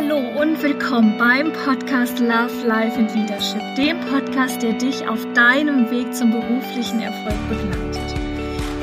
Hallo und willkommen beim Podcast Love, Life and Leadership, dem Podcast, der dich auf deinem Weg zum beruflichen Erfolg begleitet.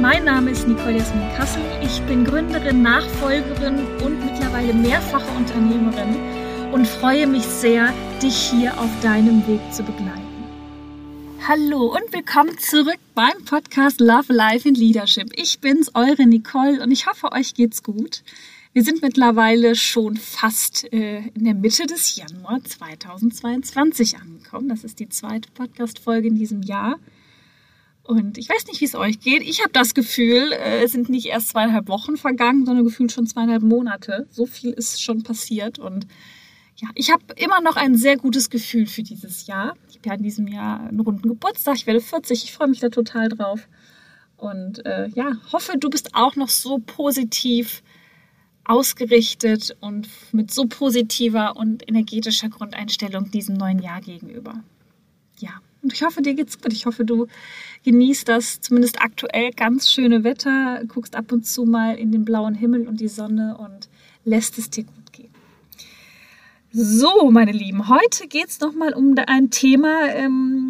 Mein Name ist Nicole Jasmin Kassel. Ich bin Gründerin, Nachfolgerin und mittlerweile mehrfache Unternehmerin und freue mich sehr, dich hier auf deinem Weg zu begleiten. Hallo und willkommen zurück beim Podcast Love, Life and Leadership. Ich bin's, eure Nicole und ich hoffe, euch geht's gut. Wir sind mittlerweile schon fast äh, in der Mitte des Januar 2022 angekommen. Das ist die zweite Podcast-Folge in diesem Jahr. Und ich weiß nicht, wie es euch geht. Ich habe das Gefühl, äh, es sind nicht erst zweieinhalb Wochen vergangen, sondern gefühlt schon zweieinhalb Monate. So viel ist schon passiert. Und ja, ich habe immer noch ein sehr gutes Gefühl für dieses Jahr. Ich habe ja in diesem Jahr einen runden Geburtstag. Ich werde 40. Ich freue mich da total drauf. Und äh, ja, hoffe, du bist auch noch so positiv ausgerichtet und mit so positiver und energetischer Grundeinstellung diesem neuen Jahr gegenüber. Ja, und ich hoffe, dir geht's gut. Ich hoffe, du genießt das zumindest aktuell ganz schöne Wetter, guckst ab und zu mal in den blauen Himmel und die Sonne und lässt es dir gut gehen. So, meine Lieben, heute geht es nochmal um ein Thema, ähm,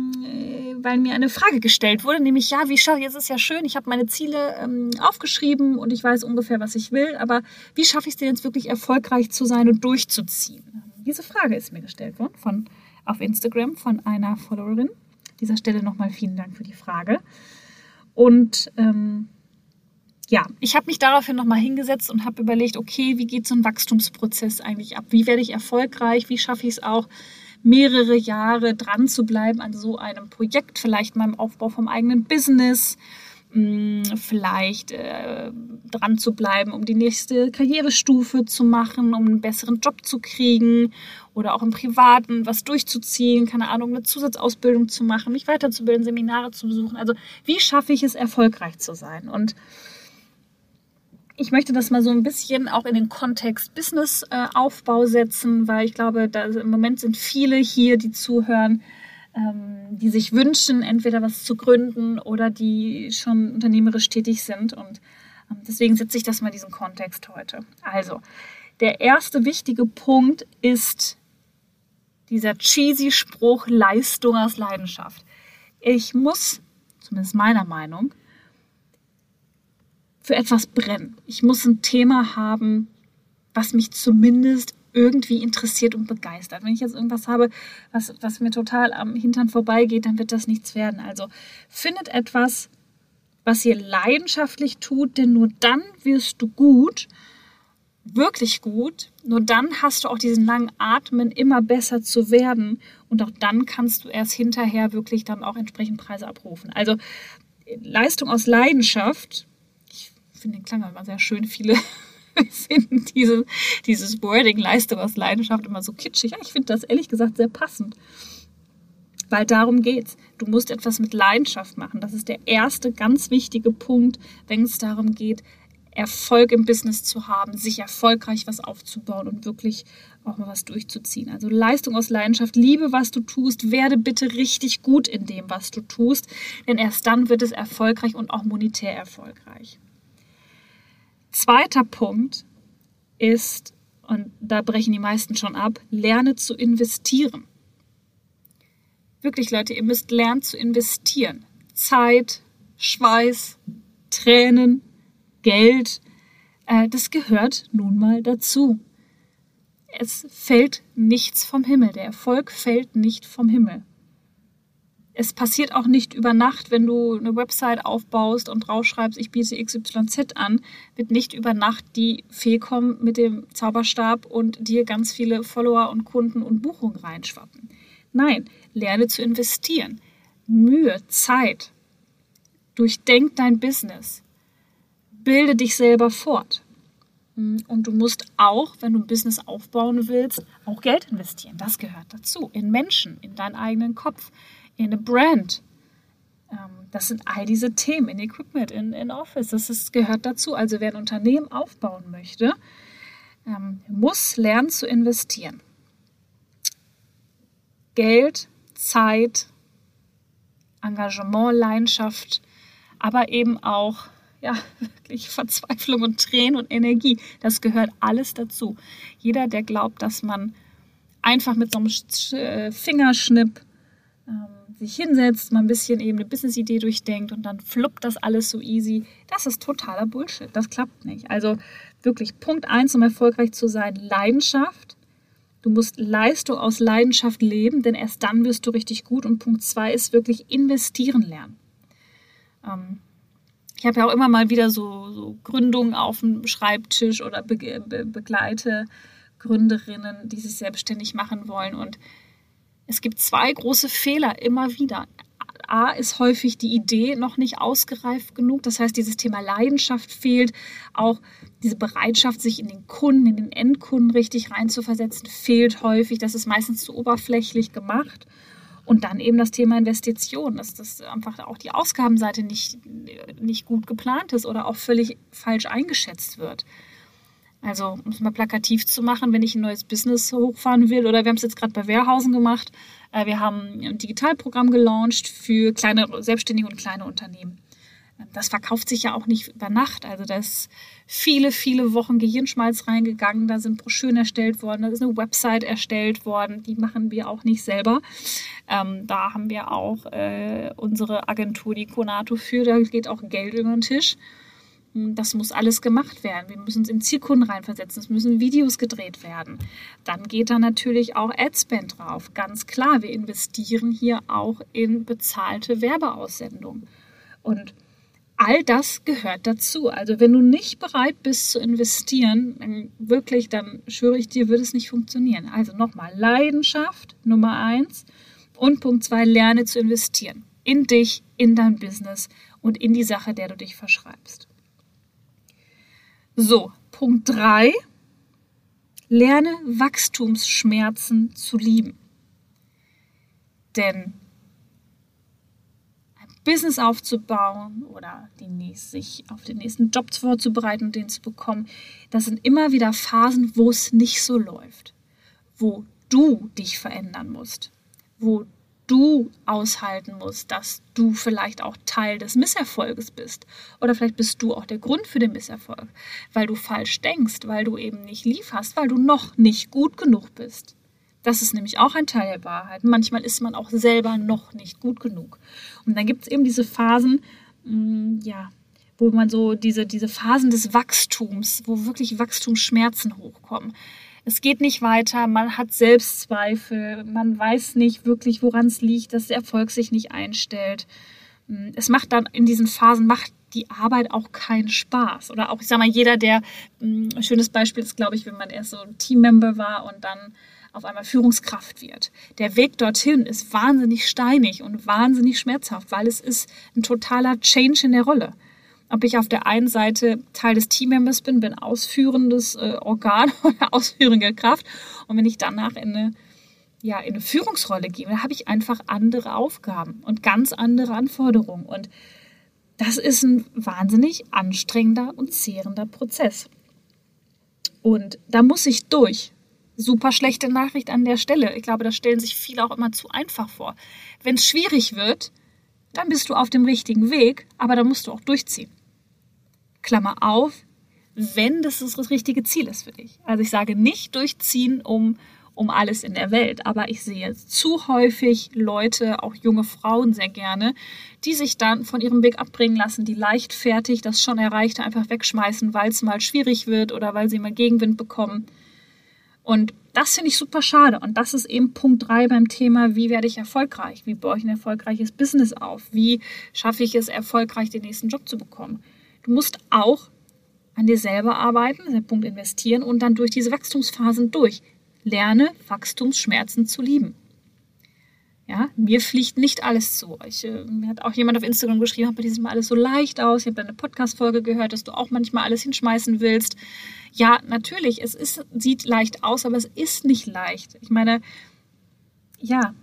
weil mir eine Frage gestellt wurde, nämlich ja, wie schaffe ich, jetzt ist ja schön, ich habe meine Ziele ähm, aufgeschrieben und ich weiß ungefähr, was ich will, aber wie schaffe ich es denn jetzt wirklich erfolgreich zu sein und durchzuziehen? Diese Frage ist mir gestellt worden von, auf Instagram von einer Followerin. An dieser Stelle nochmal vielen Dank für die Frage. Und ähm, ja, ich habe mich daraufhin nochmal hingesetzt und habe überlegt, okay, wie geht so ein Wachstumsprozess eigentlich ab? Wie werde ich erfolgreich? Wie schaffe ich es auch, mehrere Jahre dran zu bleiben an so einem Projekt, vielleicht im Aufbau vom eigenen Business, mm, vielleicht äh, dran zu bleiben, um die nächste Karrierestufe zu machen, um einen besseren Job zu kriegen oder auch im Privaten was durchzuziehen, keine Ahnung, eine Zusatzausbildung zu machen, mich weiterzubilden, Seminare zu besuchen. Also wie schaffe ich es, erfolgreich zu sein? Und ich möchte das mal so ein bisschen auch in den Kontext Business-Aufbau setzen, weil ich glaube, da, im Moment sind viele hier, die zuhören, ähm, die sich wünschen, entweder was zu gründen oder die schon unternehmerisch tätig sind. Und ähm, deswegen setze ich das mal in diesen Kontext heute. Also, der erste wichtige Punkt ist dieser cheesy Spruch Leistung aus Leidenschaft. Ich muss, zumindest meiner Meinung, für etwas brennen. Ich muss ein Thema haben, was mich zumindest irgendwie interessiert und begeistert. Wenn ich jetzt irgendwas habe, was, was mir total am Hintern vorbeigeht, dann wird das nichts werden. Also findet etwas, was ihr leidenschaftlich tut, denn nur dann wirst du gut, wirklich gut. Nur dann hast du auch diesen langen Atmen, immer besser zu werden. Und auch dann kannst du erst hinterher wirklich dann auch entsprechend Preise abrufen. Also Leistung aus Leidenschaft finde den Klang immer sehr schön. Viele finden diese, dieses Wording Leistung aus Leidenschaft immer so kitschig. Ja, ich finde das ehrlich gesagt sehr passend. Weil darum geht's. Du musst etwas mit Leidenschaft machen. Das ist der erste ganz wichtige Punkt, wenn es darum geht, Erfolg im Business zu haben, sich erfolgreich was aufzubauen und wirklich auch mal was durchzuziehen. Also Leistung aus Leidenschaft, liebe, was du tust, werde bitte richtig gut in dem, was du tust, denn erst dann wird es erfolgreich und auch monetär erfolgreich. Zweiter Punkt ist, und da brechen die meisten schon ab, lerne zu investieren. Wirklich, Leute, ihr müsst lernen zu investieren. Zeit, Schweiß, Tränen, Geld, äh, das gehört nun mal dazu. Es fällt nichts vom Himmel. Der Erfolg fällt nicht vom Himmel es passiert auch nicht über Nacht, wenn du eine Website aufbaust und draufschreibst, ich biete XYZ an, wird nicht über Nacht die Fee kommen mit dem Zauberstab und dir ganz viele Follower und Kunden und Buchungen reinschwappen. Nein, lerne zu investieren. Mühe, Zeit. Durchdenk dein Business. Bilde dich selber fort. Und du musst auch, wenn du ein Business aufbauen willst, auch Geld investieren. Das gehört dazu. In Menschen, in deinen eigenen Kopf in eine Brand. Ähm, das sind all diese Themen in Equipment, in, in Office. Das ist, gehört dazu. Also wer ein Unternehmen aufbauen möchte, ähm, muss lernen zu investieren. Geld, Zeit, Engagement, Leidenschaft, aber eben auch ja, wirklich Verzweiflung und Tränen und Energie. Das gehört alles dazu. Jeder, der glaubt, dass man einfach mit so einem äh, Fingerschnipp ähm, sich hinsetzt, mal ein bisschen eben eine Business-Idee durchdenkt und dann fluppt das alles so easy. Das ist totaler Bullshit. Das klappt nicht. Also wirklich Punkt eins, um erfolgreich zu sein, Leidenschaft. Du musst Leistung aus Leidenschaft leben, denn erst dann wirst du richtig gut. Und Punkt zwei ist wirklich investieren lernen. Ähm, ich habe ja auch immer mal wieder so, so Gründungen auf dem Schreibtisch oder be be begleite Gründerinnen, die sich selbstständig machen wollen. Und es gibt zwei große Fehler immer wieder. A ist häufig die Idee noch nicht ausgereift genug. Das heißt, dieses Thema Leidenschaft fehlt. Auch diese Bereitschaft, sich in den Kunden, in den Endkunden richtig reinzuversetzen, fehlt häufig. Das ist meistens zu oberflächlich gemacht. Und dann eben das Thema Investition, dass das einfach auch die Ausgabenseite nicht, nicht gut geplant ist oder auch völlig falsch eingeschätzt wird. Also, um es mal plakativ zu machen, wenn ich ein neues Business hochfahren will, oder wir haben es jetzt gerade bei Wehrhausen gemacht, äh, wir haben ein Digitalprogramm gelauncht für kleine Selbstständige und kleine Unternehmen. Das verkauft sich ja auch nicht über Nacht. Also da ist viele, viele Wochen Gehirnschmalz reingegangen. Da sind Broschüren erstellt worden, da ist eine Website erstellt worden. Die machen wir auch nicht selber. Ähm, da haben wir auch äh, unsere Agentur, die Konato, für. Da geht auch Geld über den Tisch. Das muss alles gemacht werden. Wir müssen uns in Zielkunden reinversetzen. Es müssen Videos gedreht werden. Dann geht da natürlich auch Adspend drauf. Ganz klar, wir investieren hier auch in bezahlte Werbeaussendung. Und all das gehört dazu. Also wenn du nicht bereit bist zu investieren, dann wirklich, dann schwöre ich dir, wird es nicht funktionieren. Also nochmal, Leidenschaft Nummer eins und Punkt zwei, lerne zu investieren. In dich, in dein Business und in die Sache, der du dich verschreibst. So, Punkt 3. Lerne Wachstumsschmerzen zu lieben. Denn ein Business aufzubauen oder nächst, sich auf den nächsten Job vorzubereiten und den zu bekommen, das sind immer wieder Phasen, wo es nicht so läuft, wo du dich verändern musst, wo du aushalten musst, dass du vielleicht auch Teil des Misserfolges bist. Oder vielleicht bist du auch der Grund für den Misserfolg, weil du falsch denkst, weil du eben nicht lieferst, weil du noch nicht gut genug bist. Das ist nämlich auch ein Teil der Wahrheit. Manchmal ist man auch selber noch nicht gut genug. Und dann gibt es eben diese Phasen, mh, mm, ja, wo man so diese, diese Phasen des Wachstums, wo wirklich Wachstumsschmerzen hochkommen es geht nicht weiter, man hat Selbstzweifel, man weiß nicht wirklich, woran es liegt, dass der Erfolg sich nicht einstellt. Hm, es macht dann in diesen Phasen, macht die Arbeit auch keinen Spaß. Oder auch, ich sag mal, jeder, der, ein hm, schönes Beispiel ist, glaube ich, wenn man erst so ein Teammember war und dann auf einmal Führungskraft wird. Der Weg dorthin ist wahnsinnig steinig und wahnsinnig schmerzhaft, weil es ist ein totaler Change in der Rolle ob ich auf der einen Seite Teil des Teammembers bin, bin ausführendes äh, Organ oder ausführende Kraft. Und wenn ich danach in eine, ja, in eine Führungsrolle gehe, dann habe ich einfach andere Aufgaben und ganz andere Anforderungen. Und das ist ein wahnsinnig anstrengender und zehrender Prozess. Und da muss ich durch. Super schlechte Nachricht an der Stelle. Ich glaube, das stellen sich viele auch immer zu einfach vor. Wenn es schwierig wird, dann bist du auf dem richtigen Weg, aber dann musst du auch durchziehen. Klammer auf, wenn das das richtige Ziel ist für dich. Also ich sage nicht durchziehen um, um alles in der Welt, aber ich sehe zu häufig Leute, auch junge Frauen sehr gerne, die sich dann von ihrem Weg abbringen lassen, die leichtfertig das schon Erreichte einfach wegschmeißen, weil es mal schwierig wird oder weil sie mal Gegenwind bekommen. Und das finde ich super schade. Und das ist eben Punkt 3 beim Thema, wie werde ich erfolgreich? Wie baue ich ein erfolgreiches Business auf? Wie schaffe ich es, erfolgreich den nächsten Job zu bekommen? Du musst auch an dir selber arbeiten, der Punkt investieren und dann durch diese Wachstumsphasen durch. Lerne Wachstumsschmerzen zu lieben. Ja, mir fliegt nicht alles zu. Ich, äh, mir hat auch jemand auf Instagram geschrieben, bei diesem Mal alles so leicht aus. Ich habe eine Podcast-Folge gehört, dass du auch manchmal alles hinschmeißen willst. Ja, natürlich, es ist, sieht leicht aus, aber es ist nicht leicht. Ich meine, ja,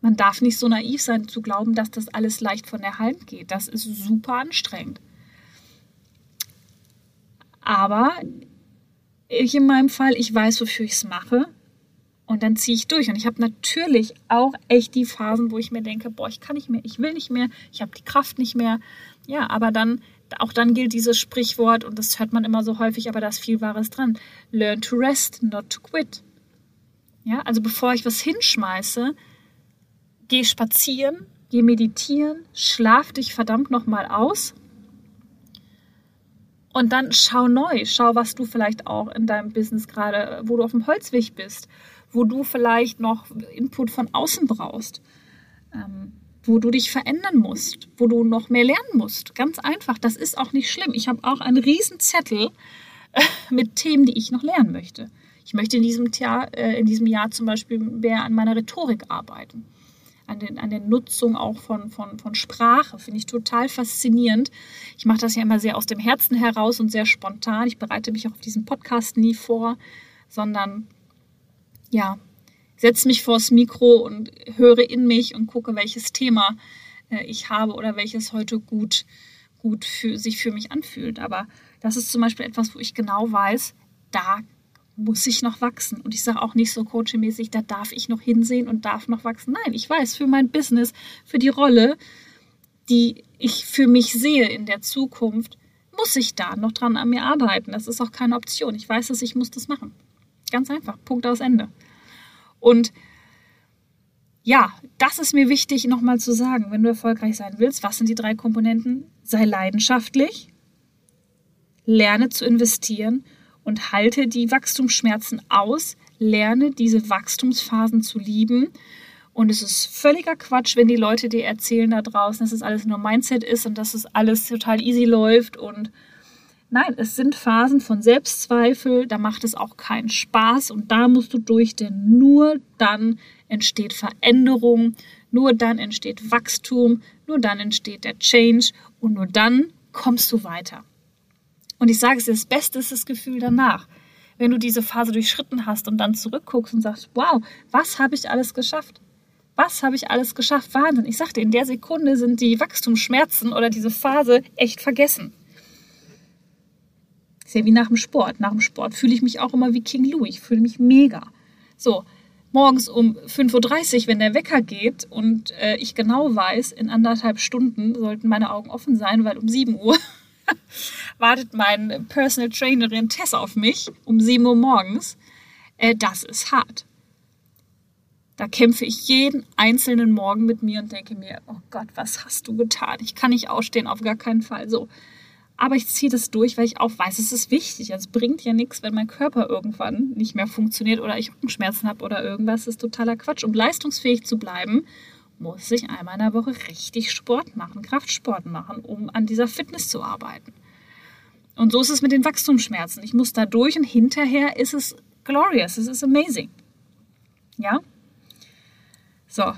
man darf nicht so naiv sein zu glauben, dass das alles leicht von der Hand geht. Das ist super anstrengend. Aber ich in meinem Fall, ich weiß, wofür ich es mache. Und dann ziehe ich durch. Und ich habe natürlich auch echt die Phasen, wo ich mir denke, boah, ich kann nicht mehr, ich will nicht mehr, ich habe die Kraft nicht mehr. Ja, aber dann Auch dann gilt dieses Sprichwort, und das hört man immer so häufig, aber da ist viel Wahres dran. Learn to rest, not to quit. Ja, also bevor ich was hinschmeiße, geh spazieren, geh meditieren, schlaf dich verdammt nochmal aus. Und dann schau neu, schau, was du vielleicht auch in deinem Business gerade, wo du auf dem Holzweg bist, wo du vielleicht noch Input von außen brauchst. Ähm, wo du dich verändern musst, wo du noch mehr lernen musst. Ganz einfach, das ist auch nicht schlimm. Ich habe auch einen riesen Zettel mit Themen, die ich noch lernen möchte. Ich möchte in diesem, Jahr, äh, in diesem Jahr zum Beispiel mehr an meiner Rhetorik arbeiten, an, den, an der Nutzung auch von, von, von Sprache. Finde ich total faszinierend. Ich mache das ja immer sehr aus dem Herzen heraus und sehr spontan. Ich bereite mich auch auf diesen Podcast nie vor, sondern ja, setze mich vors Mikro und höre in mich und gucke, welches Thema äh, ich habe oder welches heute gut, gut für, sich für mich anfühlt. Aber das ist zum Beispiel etwas, wo ich genau weiß, da muss ich noch wachsen. Und ich sage auch nicht so coachmäßig, da darf ich noch hinsehen und darf noch wachsen. Nein, ich weiß, für mein Business, für die Rolle, die ich für mich sehe in der Zukunft, muss ich da noch dran an mir arbeiten. Das ist auch keine Option. Ich weiß, dass ich muss das machen. Ganz einfach. Punkt aus Ende. Und ja, das ist mir wichtig nochmal zu sagen, wenn du erfolgreich sein willst. Was sind die drei Komponenten? Sei leidenschaftlich, lerne zu investieren und halte die Wachstumsschmerzen aus, lerne diese Wachstumsphasen zu lieben. Und es ist völliger Quatsch, wenn die Leute dir erzählen da draußen, dass es alles nur Mindset ist und dass es alles total easy läuft und Nein, es sind Phasen von Selbstzweifel, da macht es auch keinen Spaß und da musst du durch, denn nur dann entsteht Veränderung, nur dann entsteht Wachstum, nur dann entsteht der Change und nur dann kommst du weiter. Und ich sage es dir, das Beste ist das Gefühl danach. Wenn du diese Phase durchschritten hast und dann zurückguckst und sagst, wow, was habe ich alles geschafft? Was habe ich alles geschafft? Wahnsinn. Ich sagte, in der Sekunde sind die Wachstumsschmerzen oder diese Phase echt vergessen. Ist ja wie nach dem Sport. Nach dem Sport fühle ich mich auch immer wie King Louis. Ich fühle mich mega. So, morgens um 5.30 Uhr, wenn der Wecker geht und äh, ich genau weiß, in anderthalb Stunden sollten meine Augen offen sein, weil um 7 Uhr wartet mein Personal Trainerin Tess auf mich, um 7 Uhr morgens. Äh, das ist hart. Da kämpfe ich jeden einzelnen Morgen mit mir und denke mir, oh Gott, was hast du getan? Ich kann nicht ausstehen, auf gar keinen Fall. So, aber ich ziehe das durch, weil ich auch weiß, es ist wichtig. Also es bringt ja nichts, wenn mein Körper irgendwann nicht mehr funktioniert oder ich Rückenschmerzen habe oder irgendwas. Das ist totaler Quatsch. Um leistungsfähig zu bleiben, muss ich einmal in der Woche richtig Sport machen, Kraftsport machen, um an dieser Fitness zu arbeiten. Und so ist es mit den Wachstumsschmerzen. Ich muss da durch und hinterher ist es glorious, es ist amazing. Ja? So,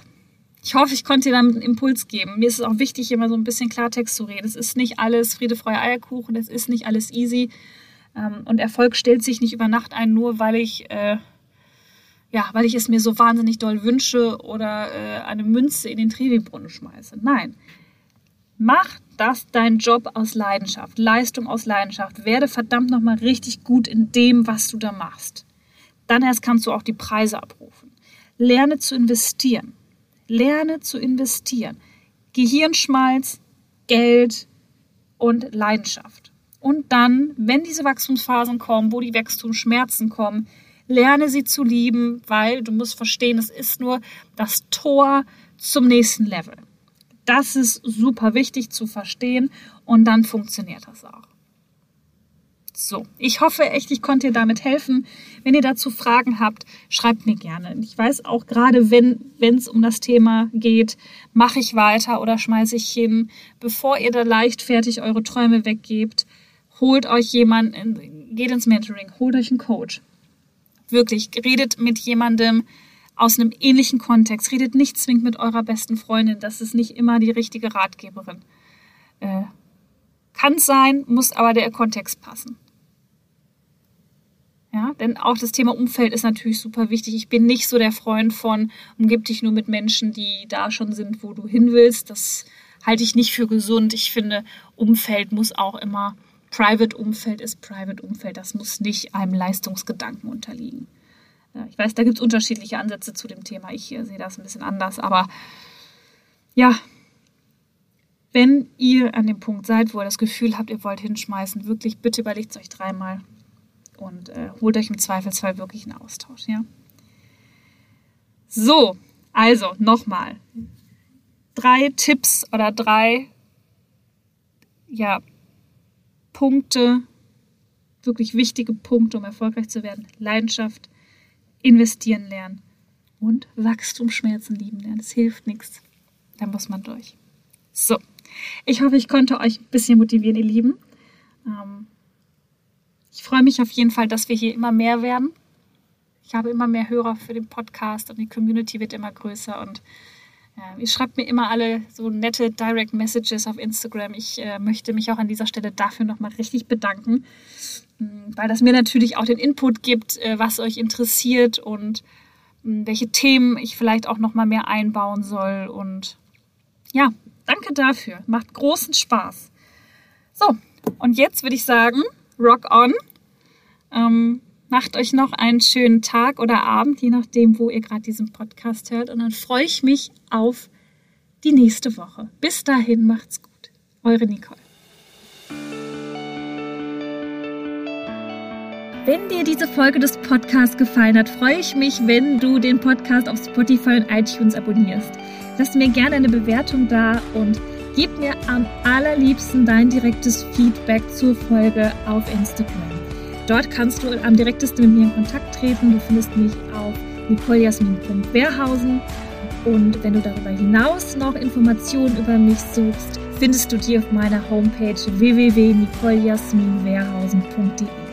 ich hoffe, ich konnte dir damit einen Impuls geben. Mir ist es auch wichtig, immer so ein bisschen Klartext zu reden. Es ist nicht alles Friede, Freude, Eierkuchen, es ist nicht alles easy. Ähm, und Erfolg stellt sich nicht über Nacht ein, nur weil ich, äh, ja, weil ich es mir so wahnsinnig doll wünsche oder äh, eine Münze in den Trevi-Brunnen schmeiße. Nein. Mach das dein Job aus Leidenschaft, Leistung aus Leidenschaft. Werde verdammt nochmal richtig gut in dem, was du da machst. Dann erst kannst du auch die Preise abrufen. Lerne zu investieren. Lerne zu investieren. Gehirnschmalz, Geld und Leidenschaft. Und dann, wenn diese Wachstumsphasen kommen, wo die Wachstumsschmerzen kommen, lerne sie zu lieben, weil du musst verstehen, es ist nur das Tor zum nächsten Level. Das ist super wichtig zu verstehen und dann funktioniert das auch. So, ich hoffe echt, ich konnte dir damit helfen. Wenn ihr dazu Fragen habt, schreibt mir gerne. Ich weiß auch gerade, wenn es um das Thema geht, mache ich weiter oder schmeiße ich hin. Bevor ihr da leichtfertig eure Träume weggebt, holt euch jemanden, geht ins Mentoring, holt euch einen Coach. Wirklich, redet mit jemandem aus einem ähnlichen Kontext. Redet nicht zwingend mit eurer besten Freundin. Das ist nicht immer die richtige Ratgeberin. Äh, kann sein, muss aber der Kontext passen. Ja, denn auch das Thema Umfeld ist natürlich super wichtig. Ich bin nicht so der Freund von, umgib dich nur mit Menschen, die da schon sind, wo du hin willst. Das halte ich nicht für gesund. Ich finde, Umfeld muss auch immer, Private Umfeld ist Private Umfeld. Das muss nicht einem Leistungsgedanken unterliegen. Ich weiß, da gibt es unterschiedliche Ansätze zu dem Thema. Ich sehe das ein bisschen anders. Aber ja, wenn ihr an dem Punkt seid, wo ihr das Gefühl habt, ihr wollt hinschmeißen, wirklich bitte überlegt es euch dreimal und äh, holt euch im Zweifelsfall wirklich einen Austausch, ja? So, also nochmal. Drei Tipps oder drei ja, Punkte, wirklich wichtige Punkte, um erfolgreich zu werden. Leidenschaft, investieren lernen und Wachstumsschmerzen lieben lernen. Das hilft nichts. Da muss man durch. So, ich hoffe, ich konnte euch ein bisschen motivieren, ihr Lieben. Ähm, ich freue mich auf jeden Fall, dass wir hier immer mehr werden. Ich habe immer mehr Hörer für den Podcast und die Community wird immer größer und äh, ihr schreibt mir immer alle so nette Direct Messages auf Instagram. Ich äh, möchte mich auch an dieser Stelle dafür nochmal richtig bedanken, mm, weil das mir natürlich auch den Input gibt, äh, was euch interessiert und mm, welche Themen ich vielleicht auch nochmal mehr einbauen soll. Und ja, danke dafür. Macht großen Spaß. So, und jetzt würde ich sagen, rock on. Ähm, macht euch noch einen schönen Tag oder Abend, je nachdem, wo ihr gerade diesen Podcast hört. Und dann freue ich mich auf die nächste Woche. Bis dahin, macht's gut. Eure Nicole. Wenn dir diese Folge des Podcasts gefallen hat, freue ich mich, wenn du den Podcast auf Spotify und iTunes abonnierst. Lass mir gerne eine Bewertung da und gib mir am allerliebsten dein direktes Feedback zur Folge auf Instagram. Dort kannst du am direktesten mit mir in Kontakt treten. Du findest mich auf nicolejasmin.wehrhausen. Und wenn du darüber hinaus noch Informationen über mich suchst, findest du die auf meiner Homepage www.nicolejasminwehrhausen.de.